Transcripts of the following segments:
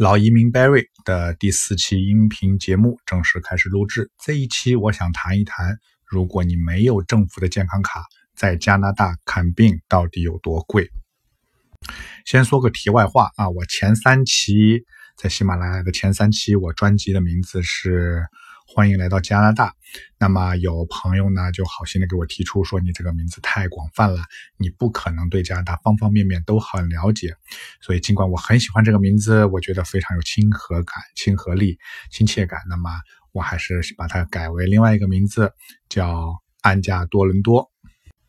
老移民 Barry 的第四期音频节目正式开始录制。这一期我想谈一谈，如果你没有政府的健康卡，在加拿大看病到底有多贵。先说个题外话啊，我前三期在喜马拉雅的前三期，我专辑的名字是。欢迎来到加拿大。那么有朋友呢就好心的给我提出说，你这个名字太广泛了，你不可能对加拿大方方面面都很了解。所以尽管我很喜欢这个名字，我觉得非常有亲和感、亲和力、亲切感，那么我还是把它改为另外一个名字，叫安家多伦多。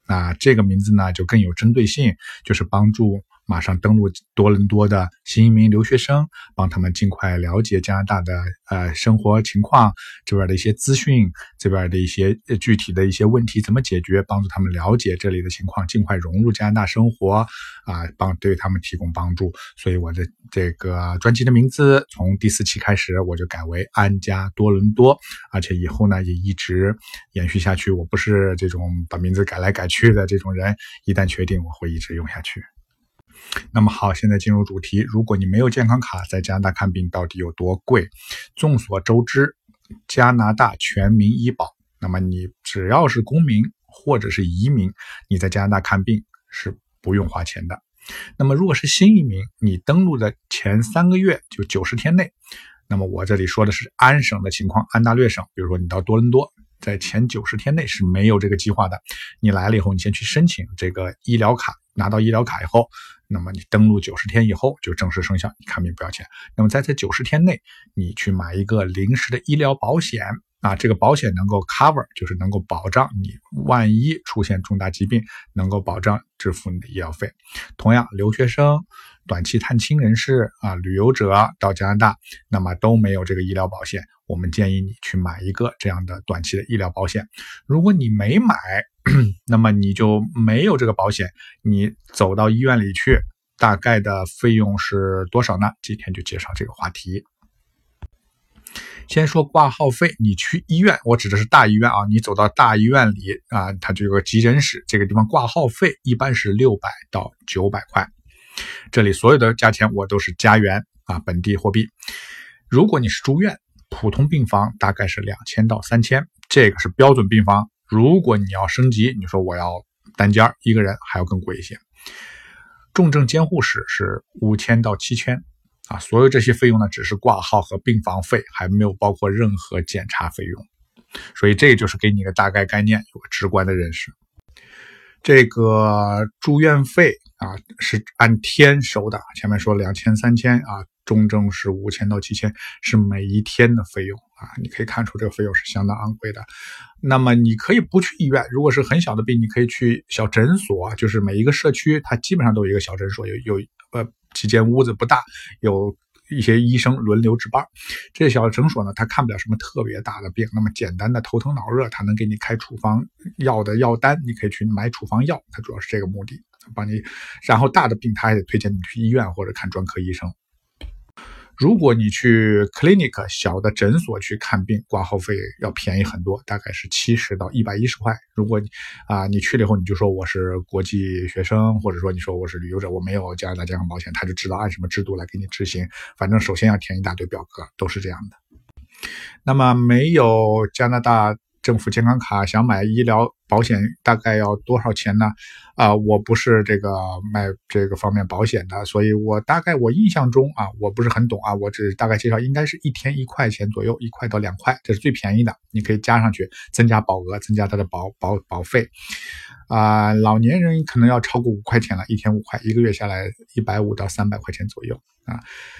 那这个名字呢就更有针对性，就是帮助。马上登陆多伦多的新移民留学生，帮他们尽快了解加拿大的呃生活情况，这边的一些资讯，这边的一些具体的一些问题怎么解决，帮助他们了解这里的情况，尽快融入加拿大生活啊，帮对他们提供帮助。所以我的这个专辑的名字从第四期开始我就改为安家多伦多，而且以后呢也一直延续下去。我不是这种把名字改来改去的这种人，一旦确定我会一直用下去。那么好，现在进入主题。如果你没有健康卡，在加拿大看病到底有多贵？众所周知，加拿大全民医保，那么你只要是公民或者是移民，你在加拿大看病是不用花钱的。那么如果是新移民，你登陆的前三个月就九十天内，那么我这里说的是安省的情况，安大略省，比如说你到多伦多，在前九十天内是没有这个计划的。你来了以后，你先去申请这个医疗卡，拿到医疗卡以后。那么你登录九十天以后就正式生效，你看病不要钱。那么在这九十天内，你去买一个临时的医疗保险啊，这个保险能够 cover，就是能够保障你万一出现重大疾病，能够保障支付你的医疗费。同样，留学生、短期探亲人士啊、旅游者到加拿大，那么都没有这个医疗保险。我们建议你去买一个这样的短期的医疗保险。如果你没买，那么你就没有这个保险，你走到医院里去，大概的费用是多少呢？今天就介绍这个话题。先说挂号费，你去医院，我指的是大医院啊，你走到大医院里啊，它就有个急诊室，这个地方挂号费一般是六百到九百块。这里所有的价钱我都是加元啊，本地货币。如果你是住院，普通病房大概是两千到三千，这个是标准病房。如果你要升级，你说我要单间一个人还要更贵一些。重症监护室是五千到七千啊，所有这些费用呢，只是挂号和病房费，还没有包括任何检查费用。所以这就是给你一个大概概念，有个直观的认识。这个住院费啊是按天收的，前面说两千三千啊，重症是五千到七千，是每一天的费用。啊，你可以看出这个费用是相当昂贵的。那么你可以不去医院，如果是很小的病，你可以去小诊所，就是每一个社区它基本上都有一个小诊所，有有呃几间屋子不大，有一些医生轮流值班。这小诊所呢，他看不了什么特别大的病，那么简单的头疼脑热，他能给你开处方药的药单，你可以去买处方药，他主要是这个目的，帮你。然后大的病，他还得推荐你去医院或者看专科医生。如果你去 clinic 小的诊所去看病，挂号费要便宜很多，大概是七十到一百一十块。如果你啊你去了以后，你就说我是国际学生，或者说你说我是旅游者，我没有加拿大健康保险，他就知道按什么制度来给你执行。反正首先要填一大堆表格，都是这样的。那么没有加拿大。政府健康卡想买医疗保险大概要多少钱呢？啊，我不是这个卖这个方面保险的，所以我大概我印象中啊，我不是很懂啊，我只大概介绍，应该是一天一块钱左右，一块到两块，这是最便宜的，你可以加上去，增加保额，增加它的保保保费。啊，老年人可能要超过五块钱了，一天五块，一个月下来一百五到三百块钱左右。啊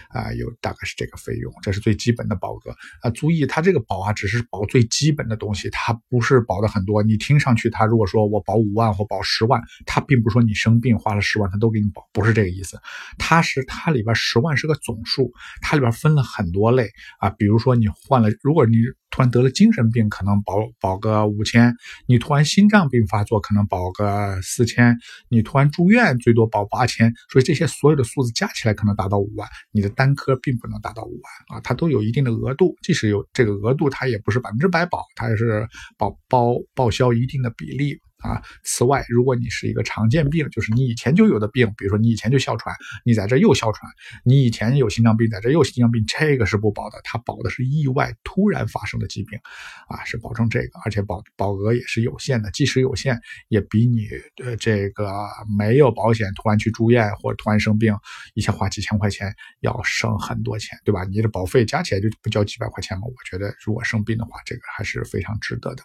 啊，有大概是这个费用，这是最基本的保额啊。注意，它这个保啊，只是保最基本的东西，它不是保的很多。你听上去，他如果说我保五万或保十万，他并不是说你生病花了十万，他都给你保，不是这个意思。它是它里边十万是个总数，它里边分了很多类啊。比如说你换了，如果你突然得了精神病，可能保保个五千；你突然心脏病发作，可能保个四千；你突然住院，最多保八千。所以这些所有的数字加起来，可能达到五万。你的单科并不能达到五万啊，它都有一定的额度。即使有这个额度，它也不是百分之百保，它也是保包报销一定的比例啊。此外，如果你是一个常见病，就是你以前就有的病，比如说你以前就哮喘，你在这又哮喘，你以前有心脏病，在这又心脏病，这个是不保的，它保的是意外突然发生的疾病，啊，是保证这个，而且保保额也是有限的，即使有限，也比你呃这个没有保险突然去住院或者突然生病，一下花几千块钱要省很多钱，对吧？你的保费加起来就不交几百块钱吗？我觉得如果生病的话，这个还是非常值得的。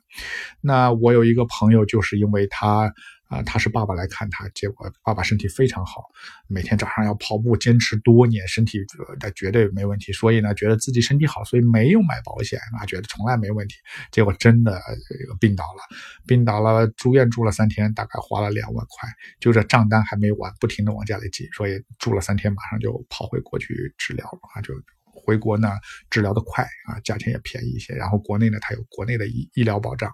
那我有一个朋友，就是因因为他啊，他是爸爸来看他，结果爸爸身体非常好，每天早上要跑步，坚持多年，身体呃绝对没问题。所以呢，觉得自己身体好，所以没有买保险啊，觉得从来没问题。结果真的这个病倒了，病倒了，住院住了三天，大概花了两万块，就这账单还没完，不停的往家里寄，所以住了三天，马上就跑回国去治疗了啊，就。回国呢，治疗的快啊，价钱也便宜一些。然后国内呢，它有国内的医医疗保障。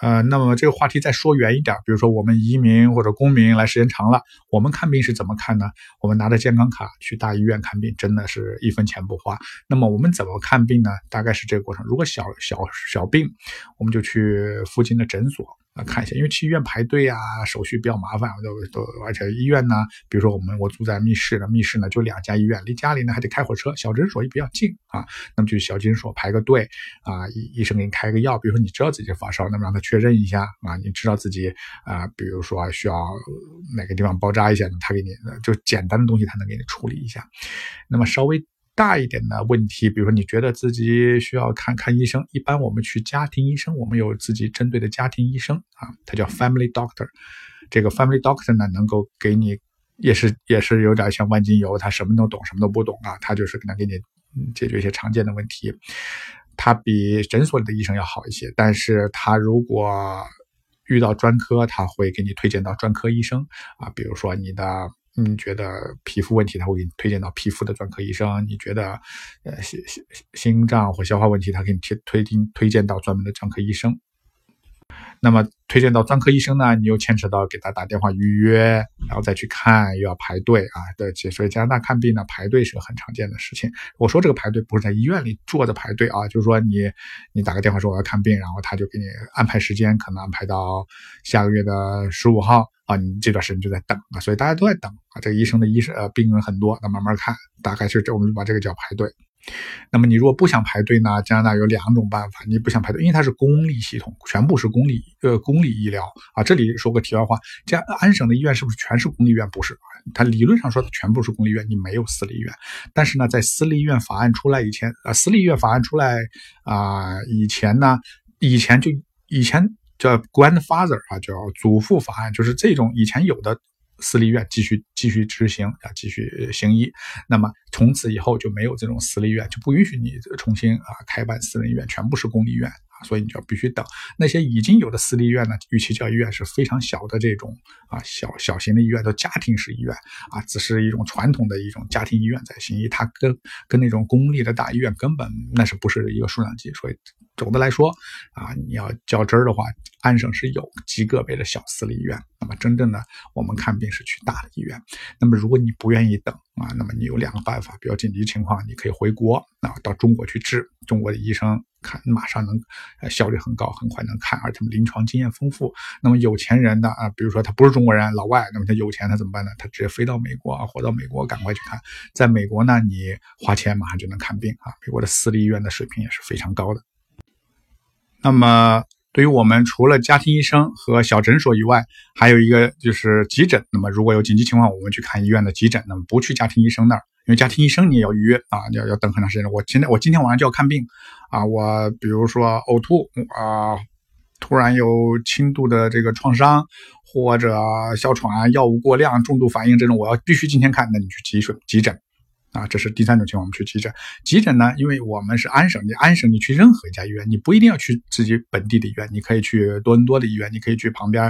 呃，那么这个话题再说远一点，比如说我们移民或者公民来时间长了，我们看病是怎么看呢？我们拿着健康卡去大医院看病，真的是一分钱不花。那么我们怎么看病呢？大概是这个过程。如果小小小病，我们就去附近的诊所。啊，看一下，因为去医院排队啊，手续比较麻烦，我都都，而且医院呢，比如说我们我住在密室的，密室呢就两家医院，离家里呢还得开火车，小诊所也比较近啊，那么就小诊所排个队啊，医医生给你开个药，比如说你知道自己发烧，那么让他确认一下啊，你知道自己啊，比如说需要哪个地方包扎一下，他给你就简单的东西他能给你处理一下，那么稍微。大一点的问题，比如说你觉得自己需要看看医生，一般我们去家庭医生，我们有自己针对的家庭医生啊，他叫 family doctor。这个 family doctor 呢，能够给你也是也是有点像万金油，他什么都懂，什么都不懂啊，他就是可能给你解决一些常见的问题。他比诊所里的医生要好一些，但是他如果遇到专科，他会给你推荐到专科医生啊，比如说你的。你觉得皮肤问题，他会给你推荐到皮肤的专科医生；你觉得，呃，心心心脏或消化问题，他给你推推推荐到专门的专科医生。那么推荐到专科医生呢，你又牵扯到给他打电话预约，然后再去看，又要排队啊。对，所以加拿大看病呢，排队是个很常见的事情。我说这个排队不是在医院里坐着排队啊，就是说你你打个电话说我要看病，然后他就给你安排时间，可能安排到下个月的十五号。啊，你这段时间就在等啊，所以大家都在等啊。这个医生的医生呃病人很多，那慢慢看，大概是这我们把这个叫排队。那么你如果不想排队呢？加拿大有两种办法，你不想排队，因为它是公立系统，全部是公立呃公立医疗啊。这里说个题外话，加安省的医院是不是全是公立医院？不是，它理论上说它全部是公立医院，你没有私立医院。但是呢，在私立医院法案出来以前啊，私立医院法案出来啊以前呢，以前就以前。叫 grandfather 啊，叫祖父法案，就是这种以前有的私立院继续继续执行啊，继续行医。那么从此以后就没有这种私立医院，就不允许你重新啊开办私人医院，全部是公立医院啊，所以你就要必须等。那些已经有的私立医院呢，与其叫医院是非常小的这种啊小小型的医院，都家庭式医院啊，只是一种传统的一种家庭医院在行医，它跟跟那种公立的大医院根本那是不是一个数量级，所以。总的来说，啊，你要较真儿的话，安省是有极个别的小私立医院。那么真正的我们看病是去大的医院。那么如果你不愿意等啊，那么你有两个办法，比较紧急情况，你可以回国啊，到中国去治。中国的医生看马上能，效率很高，很快能看，而且临床经验丰富。那么有钱人的啊，比如说他不是中国人，老外，那么他有钱，他怎么办呢？他直接飞到美国啊，或到美国赶快去看。在美国呢，你花钱马上就能看病啊。美国的私立医院的水平也是非常高的。那么，对于我们除了家庭医生和小诊所以外，还有一个就是急诊。那么，如果有紧急情况，我们去看医院的急诊，那么不去家庭医生那儿，因为家庭医生你也要预约啊，要要等很长时间。我今天我今天晚上就要看病啊，我比如说呕吐啊，突然有轻度的这个创伤或者哮喘啊、药物过量、重度反应这种，我要必须今天看，那你去急诊急诊。啊，这是第三种情况，我们去急诊。急诊呢，因为我们是安省，你安省你去任何一家医院，你不一定要去自己本地的医院，你可以去多伦多的医院，你可以去旁边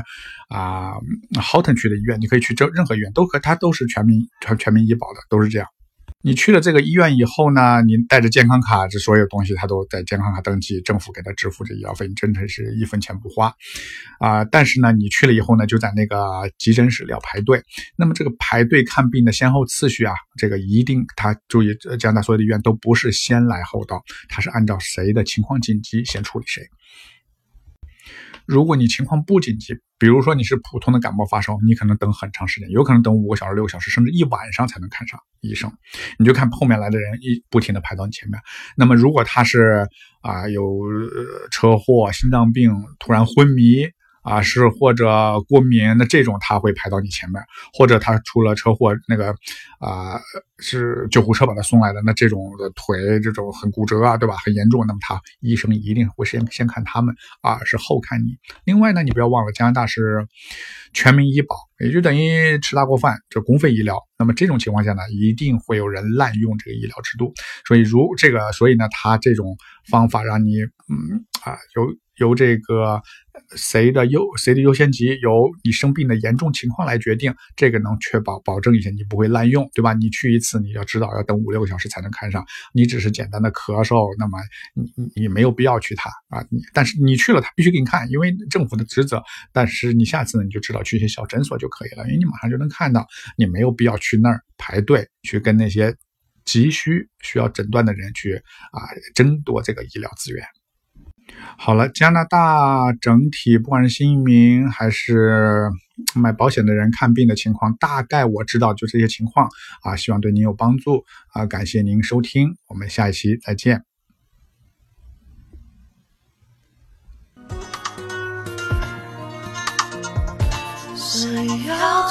啊，Houghton 区的医院，你可以去这任何医院都可，它都是全民全全民医保的，都是这样。你去了这个医院以后呢，您带着健康卡，这所有东西他都在健康卡登记，政府给他支付这医药费，你真的是一分钱不花，啊！但是呢，你去了以后呢，就在那个急诊室里要排队。那么这个排队看病的先后次序啊，这个一定他注意，加拿大所有的医院都不是先来后到，他是按照谁的情况紧急先处理谁。如果你情况不紧急，比如说你是普通的感冒发烧，你可能等很长时间，有可能等五个小时、六个小时，甚至一晚上才能看上医生。你就看后面来的人一不停的排到你前面。那么如果他是啊有车祸、心脏病、突然昏迷。啊，是或者过敏，那这种他会排到你前面，或者他出了车祸，那个啊是救护车把他送来的，那这种的腿这种很骨折啊，对吧？很严重，那么他医生一定会先先看他们啊，是后看你。另外呢，你不要忘了加拿大是全民医保，也就等于吃大锅饭，这公费医疗。那么这种情况下呢，一定会有人滥用这个医疗制度，所以如这个，所以呢，他这种方法让你嗯啊有。由这个谁的优谁的优先级由你生病的严重情况来决定，这个能确保保证一些你不会滥用，对吧？你去一次你要知道要等五六个小时才能看上，你只是简单的咳嗽，那么你你你没有必要去他啊，你但是你去了他必须给你看，因为政府的职责。但是你下次呢你就知道去一些小诊所就可以了，因为你马上就能看到，你没有必要去那儿排队去跟那些急需需要诊断的人去啊争夺这个医疗资源。好了，加拿大整体不管是新移民还是买保险的人看病的情况，大概我知道就这些情况啊，希望对您有帮助啊，感谢您收听，我们下一期再见。谁要